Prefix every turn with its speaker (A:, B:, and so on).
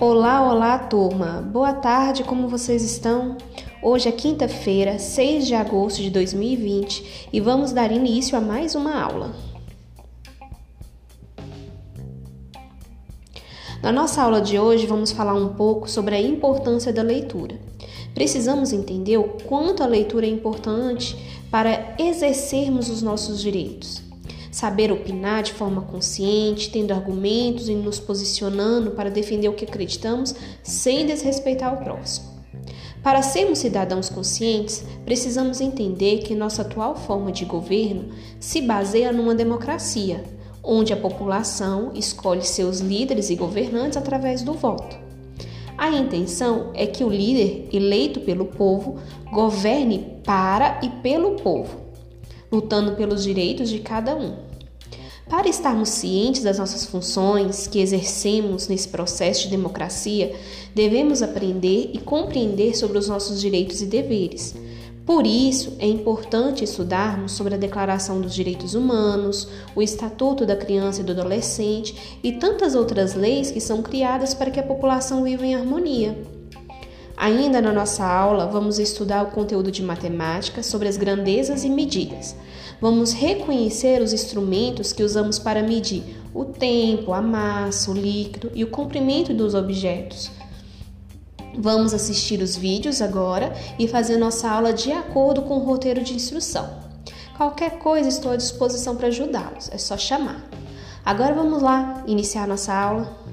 A: Olá, olá, turma! Boa tarde, como vocês estão? Hoje é quinta-feira, 6 de agosto de 2020 e vamos dar início a mais uma aula. Na nossa aula de hoje, vamos falar um pouco sobre a importância da leitura. Precisamos entender o quanto a leitura é importante para exercermos os nossos direitos saber opinar de forma consciente, tendo argumentos e nos posicionando para defender o que acreditamos sem desrespeitar o próximo. Para sermos cidadãos conscientes, precisamos entender que nossa atual forma de governo se baseia numa democracia, onde a população escolhe seus líderes e governantes através do voto. A intenção é que o líder eleito pelo povo governe para e pelo povo, lutando pelos direitos de cada um. Para estarmos cientes das nossas funções que exercemos nesse processo de democracia, devemos aprender e compreender sobre os nossos direitos e deveres. Por isso, é importante estudarmos sobre a Declaração dos Direitos Humanos, o Estatuto da Criança e do Adolescente e tantas outras leis que são criadas para que a população viva em harmonia. Ainda na nossa aula, vamos estudar o conteúdo de matemática sobre as grandezas e medidas. Vamos reconhecer os instrumentos que usamos para medir o tempo, a massa, o líquido e o comprimento dos objetos. Vamos assistir os vídeos agora e fazer nossa aula de acordo com o roteiro de instrução. Qualquer coisa estou à disposição para ajudá-los, é só chamar. Agora vamos lá iniciar nossa aula.